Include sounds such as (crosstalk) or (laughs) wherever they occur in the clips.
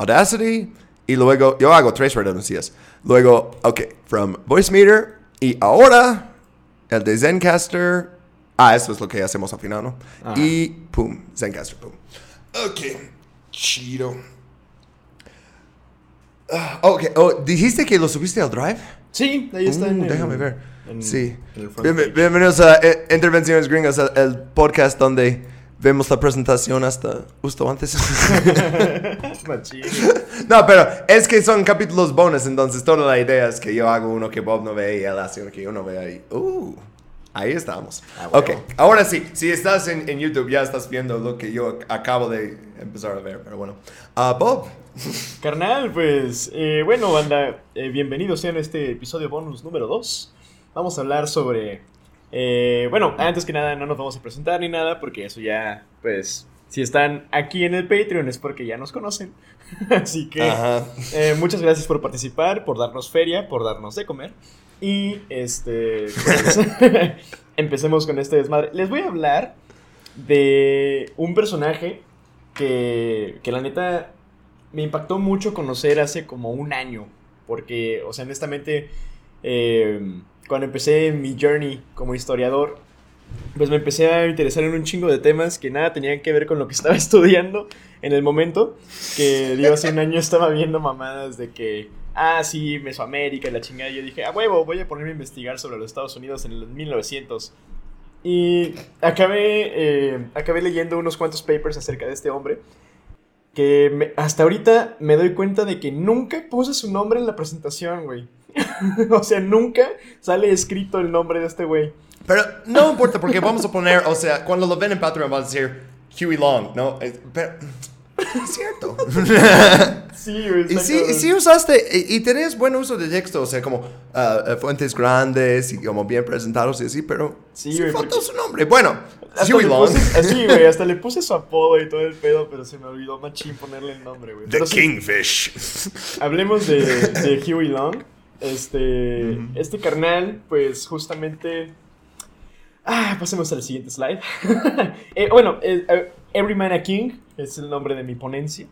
Audacity y luego yo hago tres redundancias. Luego, ok, from Voicemeter y ahora el de Zencaster. Ah, eso es lo que hacemos al final, ¿no? Ajá. Y pum, Zencaster, pum. Ok, chido. Ah, ok, oh, dijiste que lo subiste al Drive? Sí, ahí está. Uh, en el- déjame ver. en- sí. en bienvenidos a eh, Intervenciones Gringas, el podcast donde vemos la presentación hasta justo antes. (laughs) No, pero es que son capítulos bonus, entonces toda la idea es que yo hago uno que Bob no ve y él hace uno que yo no vea y... Uh, ahí estamos. Ah, ok, bueno. ahora sí, si estás en, en YouTube ya estás viendo lo que yo acabo de empezar a ver, pero bueno. Ah, Bob. (laughs) Carnal, pues, eh, bueno, banda, eh, bienvenidos a este episodio bonus número 2. Vamos a hablar sobre... eh, bueno, antes que nada, no nos vamos a presentar ni nada, porque eso ya, pues, si están aquí en el Patreon es porque ya nos conocen. (laughs) Así que... Eh, muchas gracias por participar, por darnos feria, por darnos de comer. Y este. pues, (laughs) empecemos con este desmadre. Les voy a hablar de un personaje que, que la neta me impactó mucho conocer hace como un año. Porque, o sea, honestamente, eh, cuando empecé mi journey como historiador, pues me empecé a interesar en un chingo de temas que nada tenían que ver con lo que estaba (laughs) estudiando en el momento. Que digo, hace un año estaba viendo mamadas de que, ah, sí, Mesoamérica y la chingada. Y yo dije, a huevo, voy a ponerme a investigar sobre los Estados Unidos en el 1900. Y acabé, eh, acabé leyendo unos cuantos papers acerca de este hombre. Que me- hasta ahorita me doy cuenta de que nunca puse su nombre en la presentación, güey. (laughs) o sea, nunca sale escrito el nombre de este güey. Pero no importa porque vamos a poner, o sea, cuando lo ven en Patreon van a decir Huey Long, ¿no? Eh, Pero (laughs) es cierto. (laughs) Sí, güey. y sí, y sí usaste, y, y tenés buen uso de texto, o sea, como eh, fuentes grandes y como bien presentados y así, pero Sí, sí, güey, faltó porque- su nombre. Bueno, Le Long, puse- así, güey, hasta le puse su apodo y todo el pedo, pero se me olvidó machín ponerle el nombre, güey. The Pero sí, Kingfish. hablemos de, de (laughs) Huey Long. Este, este carnal, pues justamente... Ah, pasemos al siguiente slide. (laughs) Eh, bueno, eh, eh, Every Man a King es el nombre de mi ponencia.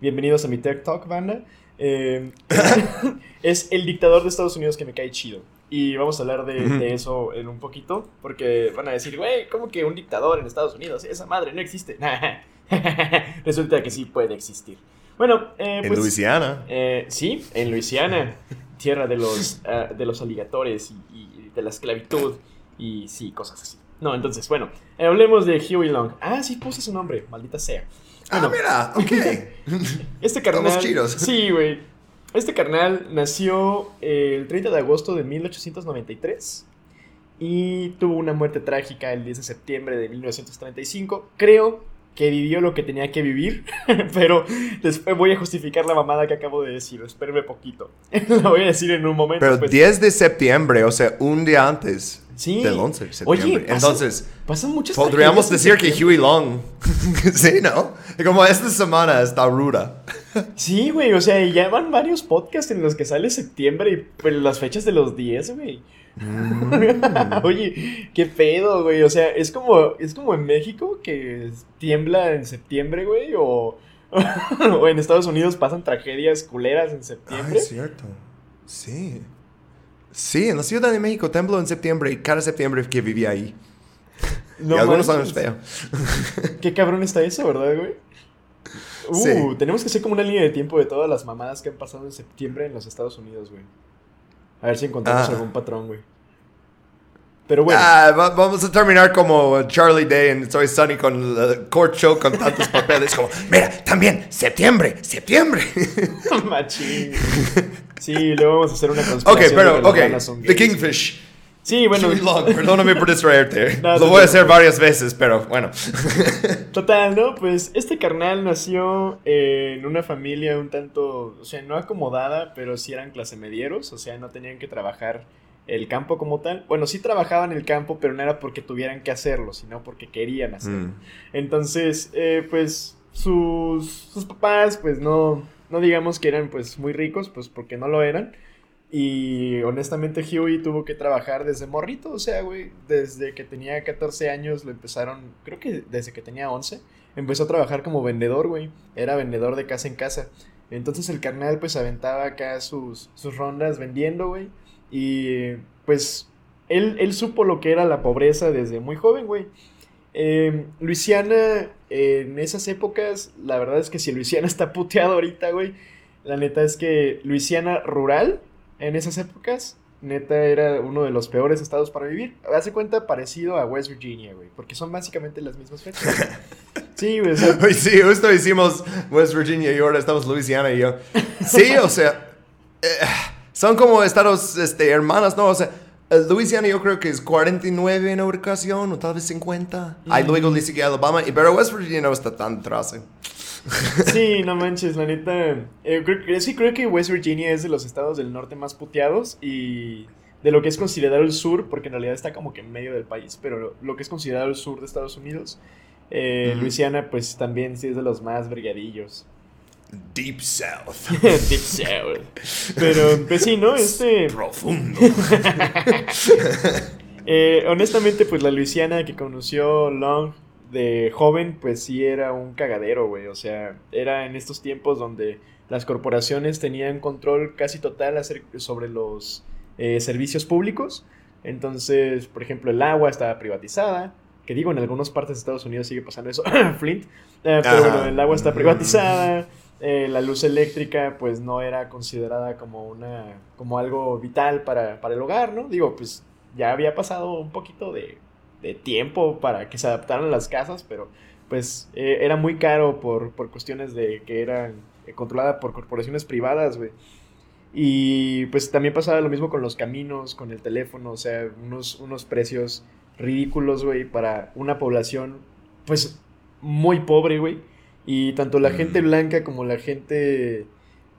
Bienvenidos a mi Tech Talk, banda. Eh, (laughs) es el dictador de Estados Unidos que me cae chido. Y vamos a hablar de, de eso en un poquito. Porque van a decir, güey, ¿cómo que un dictador en Estados Unidos? Esa madre no existe. (laughs) Resulta que sí puede existir. Bueno, eh, En pues, Luisiana. eh, sí, en Luisiana, tierra de los, (laughs) ah, de los aligatores y, y de la esclavitud y sí, cosas así. No, entonces, bueno, eh, hablemos de Huey Long. Ah, sí, puse su nombre, maldita sea. Ah, mira, ok. (laughs) Este carnal. Estamos chidos. Sí, güey. Este carnal nació eh, el 30 de agosto de 1893 y tuvo una muerte trágica el 10 de septiembre de 1935. Creo que vivió lo que tenía que vivir, (laughs) pero después voy a justificar la mamada que acabo de decir. Espérame poquito. (laughs) la voy a decir en un momento. Pero pues. 10 de septiembre, o sea, un día antes Sí. del 11 de Oye, septiembre. pasa- Entonces, Pasan muchas podríamos decir que. Huey Long. (laughs) sí, ¿no? Como esta semana está ruda. Sí, güey, o sea, ya van varios podcasts en los que sale septiembre y pues, las fechas de los 10, güey. Mm. (laughs) Oye, qué pedo, güey. O sea, es como, es como en México que tiembla en septiembre, güey, o, (laughs) o en Estados Unidos pasan tragedias culeras en Ah, septiembre. es cierto. Sí. Sí, en la Ciudad de México tembló en septiembre y cada septiembre que vivía ahí. No y algunos años feo. (laughs) Qué cabrón está eso, ¿verdad, güey? Uh, Sí. tenemos que hacer como una línea de tiempo de todas las mamadas que han pasado en septiembre en los Estados Unidos, güey. A ver si encontramos Ah. algún patrón, güey. Pero bueno. Ah, va- vamos a terminar como Charlie Day en Soy Sunny con el court show con tantos papeles como, mira, también, septiembre, septiembre. (laughs) Machín. Sí, luego vamos a hacer una ok, conspiración. de pero, ok, The. Kingfish. Sí, bueno. Long, perdóname por distraerte. (laughs) No, Lo voy a hacer varias veces, pero bueno. (laughs) Total, ¿no? Pues este carnal nació en una familia un tanto, o sea, no acomodada, pero sí eran clase medieros, o sea, no tenían que trabajar el campo como tal. Bueno, sí trabajaban el campo, pero no era porque tuvieran que hacerlo, sino porque querían hacerlo. Mm. Entonces, eh, pues sus, sus papás, pues no, no digamos que eran pues muy ricos, pues porque no lo eran. Y honestamente Huey tuvo que trabajar desde morrito, o sea, güey, desde que tenía 14 años lo empezaron, creo que desde que tenía 11, empezó a trabajar como vendedor, güey. Era vendedor de casa en casa. Entonces el carnal pues aventaba acá sus, sus rondas vendiendo, güey. Y pues él, él supo lo que era la pobreza desde muy joven, güey. Eh, Luisiana, en esas épocas, la verdad es que si Luisiana (laughs) está puteado ahorita, güey, la neta es que Luisiana rural, en esas épocas, neta era uno de los peores estados para vivir. Hace cuenta parecido a West Virginia, güey, porque son básicamente las mismas fechas. (laughs) Sí, güey. sí, justo hicimos West Virginia y ahora estamos Luisiana y yo. Sí, o sea, eh, son como estados este, hermanas, ¿no? O sea, Louisiana yo creo que es 49 en ubicación o tal vez 50. Ahí luego le sigue Alabama, pero West Virginia no está tan atrás. ¿eh? Sí, no manches, la neta. Eh, creo, sí, creo que West Virginia es de los estados del norte más puteados y de lo que es considerado el sur, porque en realidad está como que en medio del país, pero lo que es considerado el sur de Estados Unidos, eh, Luisiana, pues también sí es de los más brigadillos. Deep South. (laughs) Deep South. Pero, pues sí, ¿no? Este. (laughs) Profundo. (laughs) Eh, honestamente, pues la Luisiana que conoció Long de joven, pues sí era un cagadero, güey. O sea, era en estos tiempos donde las corporaciones tenían control casi total sobre los eh, servicios públicos. Entonces, por ejemplo, el agua estaba privatizada. Que digo, en algunas partes de Estados Unidos sigue pasando eso. (coughs) Flint. Eh, pero bueno, el agua está privatizada. Eh, la luz eléctrica pues no era considerada como una como algo vital para, el hogar, ¿no? Digo, pues ya había pasado un poquito de, tiempo para que se adaptaran las casas, pero pues eh, era muy caro por, cuestiones de que eran eh, controlada por corporaciones privadas, güey. Y pues también pasaba lo mismo con los caminos, con el teléfono, o sea, unos, unos precios ridículos, güey, para una población pues muy pobre, güey y tanto la gente mm. blanca como la gente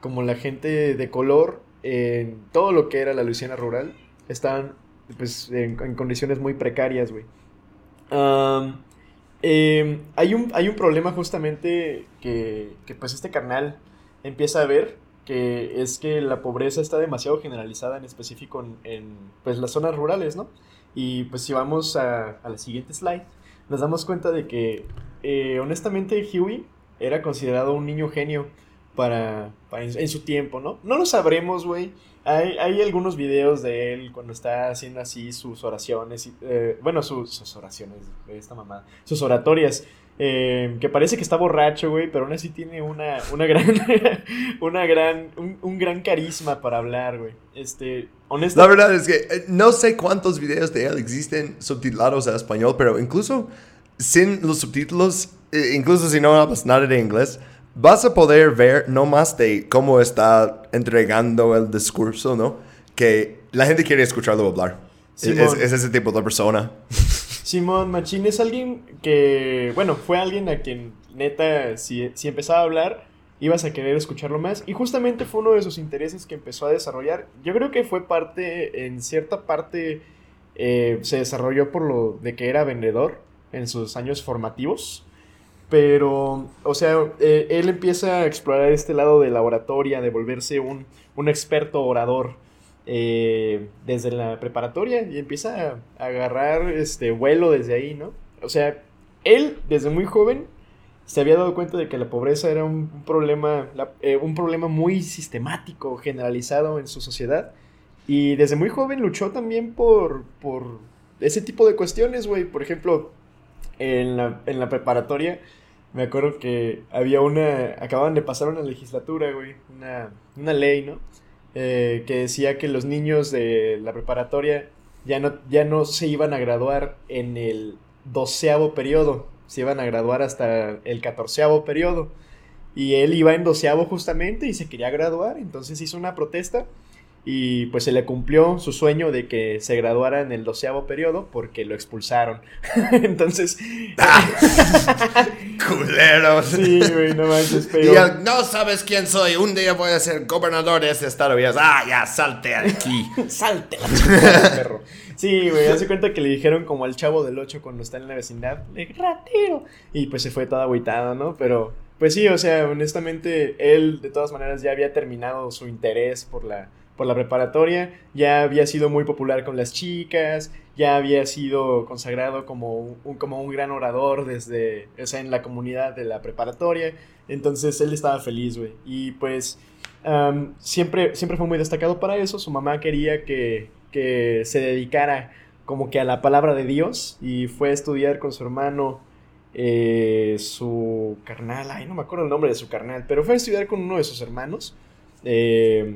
como la gente de color en todo lo que era la Luisiana rural estaban pues en, condiciones muy precarias, güey. Em, hay, un, hay un problema justamente que, que pues este carnal empieza a ver que es que la pobreza está demasiado generalizada en específico en, en pues las zonas rurales, ¿no? Y pues si vamos a, a la siguiente slide, nos damos cuenta de que eh, honestamente Huey era considerado un niño genio para, en, su tiempo, ¿no? No lo sabremos, güey. Hay, hay, algunos videos de él cuando está haciendo así sus oraciones, eh, bueno, sus, oraciones, esta mamá, sus oratorias, eh, que parece que está borracho, güey, pero aún así tiene una, una gran, (laughs) una gran, un, gran carisma para hablar, güey. Este, honestamente. La verdad es que eh, no sé cuántos videos de él existen subtitulados a español, pero incluso sin los subtítulos, eh, incluso si no hablas nada de inglés, vas a poder ver no más de cómo está entregando el discurso, ¿no? Que la gente quiere escucharlo hablar. Es, ese tipo de persona. Simón Machín es alguien que, bueno, fue alguien a quien neta, si, si empezaba a hablar, ibas a querer escucharlo más. Y justamente fue uno de sus intereses que empezó a desarrollar. Yo creo que fue parte, en cierta parte, eh, se desarrolló por lo de que era vendedor en sus años formativos. Pero, o sea, eh, él empieza a explorar este lado de la oratoria, de volverse un, experto orador eh, desde la preparatoria y empieza a, agarrar este vuelo desde ahí, ¿no? O sea, él desde muy joven se había dado cuenta de que la pobreza era un, problema, eh, un problema muy sistemático, generalizado en su sociedad. Y desde muy joven luchó también por, por ese tipo de cuestiones, güey. Por ejemplo, en la, en la preparatoria, me acuerdo que había una, acababan de pasar una legislatura, güey, una, una ley, ¿no? Eh, que decía que los niños de la preparatoria ya no, ya no se iban a graduar en el doceavo periodo, se iban a graduar hasta el catorceavo periodo. Y él iba en doceavo justamente y se quería graduar, entonces hizo una protesta y pues se le cumplió su sueño de que se graduara en el doceavo periodo porque lo expulsaron. (laughs) Entonces. ¡Ah! (laughs) ¡Culeros! Sí, güey, no manches, pero. no sabes quién soy. Un día voy a ser gobernador de este estado. Y ah, ya, salte aquí. (laughs) salte, perro. Sí, güey, hace cuenta que le dijeron como al chavo del 8 cuando está en la vecindad, le ratero. Y pues se fue todo agüitado, ¿no? Pero, pues sí, o sea, honestamente, él de todas maneras ya había terminado su interés por la por la preparatoria, ya había sido muy popular con las chicas, ya había sido consagrado como un, como un gran orador desde, o sea, en la comunidad de la preparatoria, entonces él estaba feliz, güey, y pues siempre, siempre fue muy destacado para eso, su mamá quería que, que se dedicara como que a la palabra de Dios y fue a estudiar con su hermano eh, su carnal, ay, no me acuerdo el nombre de su carnal, pero fue a estudiar con uno de sus hermanos eh,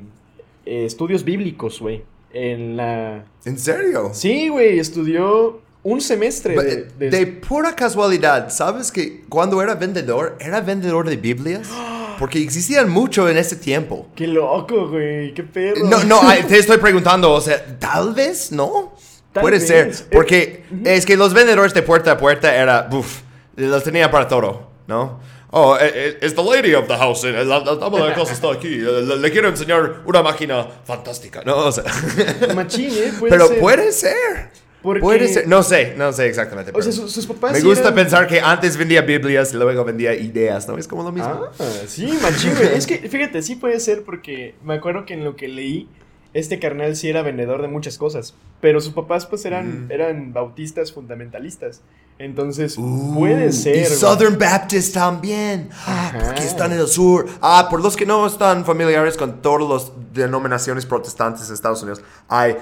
eh, estudios bíblicos, güey. En la. ¿En serio? Sí, güey, estudió un semestre. De, de... pura casualidad, ¿sabes que cuando era vendedor, era vendedor de Biblias? (gasps) Porque existían mucho en ese tiempo. Qué loco, güey, qué perro. No, no, te (laughs) estoy preguntando, o sea, tal vez, ¿no? Puede ser, porque es que los vendedores de puerta a puerta era, uff, los tenía para todo, ¿no? Oh, es eh, eh, the lady of the house. Eh, la, dama de casa está aquí. Le, quiero enseñar una máquina fantástica, ¿no? O sea. Machín, ¿eh? Puede Pero ser. puede ser. Puede ser. No sé, no sé exactamente. O sea, sus, papás. Me gusta pensar que antes vendía Biblias y luego vendía ideas, ¿no? Es como lo mismo. Ah, sí, machín, güey. es que, fíjate, sí puede ser porque me acuerdo que en lo que leí este carnal sí era vendedor de muchas cosas, pero sus papás pues eran, mm. eran bautistas fundamentalistas. Entonces, puede ser. Y Southern Baptist también. Ah, porque están en el sur. Ah, por los que no están familiares con todas las denominaciones protestantes de Estados Unidos, hay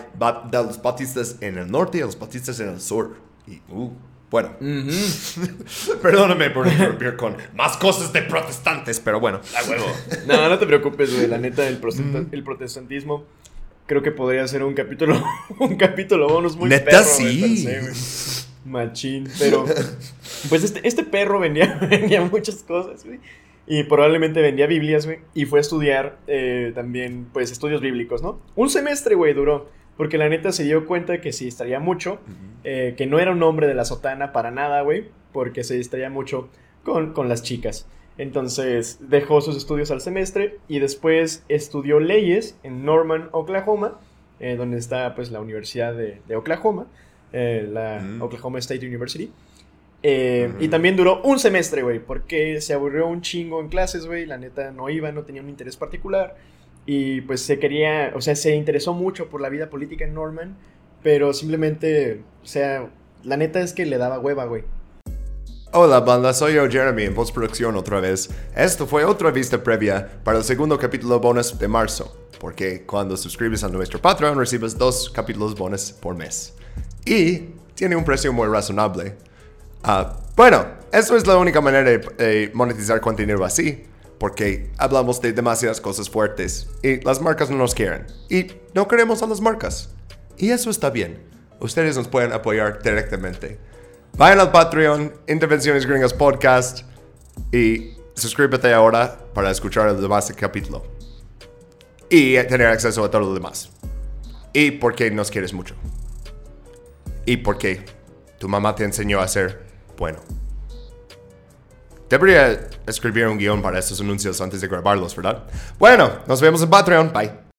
los bautistas en el norte y los bautistas en el sur. Y, uh, bueno, (laughs) perdóname por interrumpir con más cosas de protestantes, pero bueno, a huevo. No, no te preocupes, güey. La neta, el, el protestantismo creo que podría ser un capítulo, (laughs) un capítulo bonus muy Neta, sí. Machín, pero pues este, este perro vendía, (laughs) vendía muchas cosas, güey. Y probablemente vendía Biblias, güey. Y fue a estudiar eh, también, pues, estudios bíblicos, ¿no? Un semestre, güey, duró. Porque la neta se dio cuenta que se distraía mucho. Eh, que no era un hombre de la sotana para nada, güey. Porque se distraía mucho con, con las chicas. Entonces dejó sus estudios al semestre y después estudió leyes en Norman, Oklahoma, eh, donde está pues la Universidad de, Oklahoma, eh, la mm. Oklahoma State University. Eh, y también duró un semestre, güey, porque se aburrió un chingo en clases, güey, la neta no iba, no tenía un interés particular. Y pues se quería, o sea, se interesó mucho por la vida política en Norman, pero simplemente, o sea, la neta es que le daba hueva, güey. Hola banda, soy yo Jeremy en postproducción otra vez. Esto fue otra vista previa para el segundo capítulo bonus de marzo, porque cuando suscribes a nuestro Patreon recibes dos capítulos bonus por mes. Y tiene un precio muy razonable. Ah, bueno, eso es la única manera de monetizar contenido así, porque hablamos de demasiadas cosas fuertes y las marcas no nos quieren. Y no queremos a las marcas. Y eso está bien. Ustedes nos pueden apoyar directamente. Vayan al Patreon, Intervenciones Gringas Podcast y suscríbete ahora para escuchar el demás capítulo. Y tener acceso a todo lo demás. Y porque nos quieres mucho. Y porque tu mamá te enseñó a ser bueno. Debería escribir un guion para estos anuncios antes de grabarlos, ¿verdad? Bueno, nos vemos en Patreon. Bye.